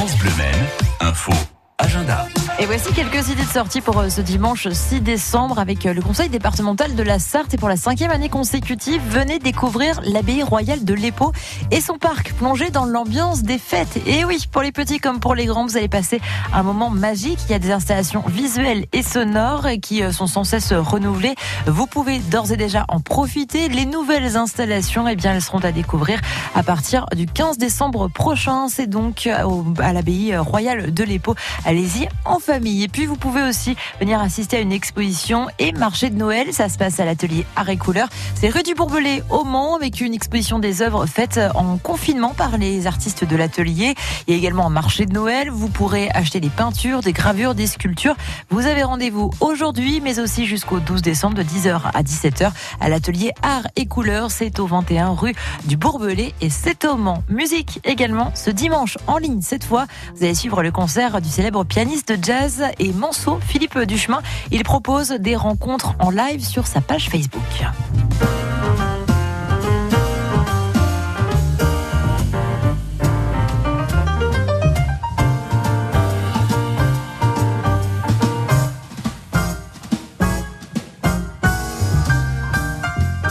France Bleu Maine, info, Et voici quelques idées de sortie pour euh, ce dimanche 6 décembre avec euh, le conseil départemental de la Sarthe. Et pour la cinquième année consécutive, venez découvrir l'abbaye royale de l'Épau et son parc, plongé dans l'ambiance des fêtes. Et oui, pour les petits comme pour les grands, vous allez passer un moment magique. Il y a des installations visuelles et sonores qui euh, sont sans cesse renouvelées. Vous pouvez d'ores et déjà en profiter. Les nouvelles installations, eh bien, elles seront à découvrir à partir du 15 décembre prochain. C'est donc à l'abbaye royale de l'Épau. Allez-y en famille. Et puis vous pouvez aussi venir assister à une exposition et marché de Noël. Ça se passe à l'atelier Art et Couleurs. C'est rue du Bourbelet au Mans avec une exposition des œuvres faites en confinement par les artistes de l'atelier. Il y a également un marché de Noël. Vous pourrez acheter des peintures, des gravures, des sculptures. Vous avez rendez-vous aujourd'hui, mais aussi jusqu'au 12 décembre de 10h à 17h à l'atelier Art et Couleurs. C'est au 21 rue du Bourbelet et c'est au Mans. Musique également ce dimanche en ligne cette fois. Vous allez suivre le concert du célèbre pianiste jazz et Manceau, Philippe Duchemin. Il propose des rencontres en live sur sa page Facebook.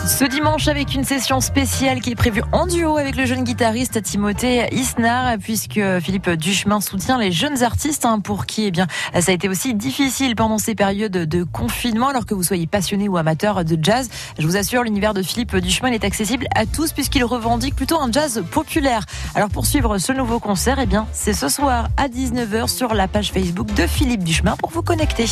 Ce dimanche avec une session spéciale qui est prévue en duo avec le jeune guitariste Timothée Isnar puisque Philippe Duchemin soutient les jeunes artistes hein, pour qui eh bien ça a été aussi difficile pendant ces périodes de confinement alors que vous soyez passionné ou amateur de jazz. Je vous assure l'univers de Philippe Duchemin est accessible à tous puisqu'il revendique plutôt un jazz populaire. Alors pour suivre ce nouveau concert eh bien c'est ce soir à 19h sur la page Facebook de Philippe Duchemin pour vous connecter.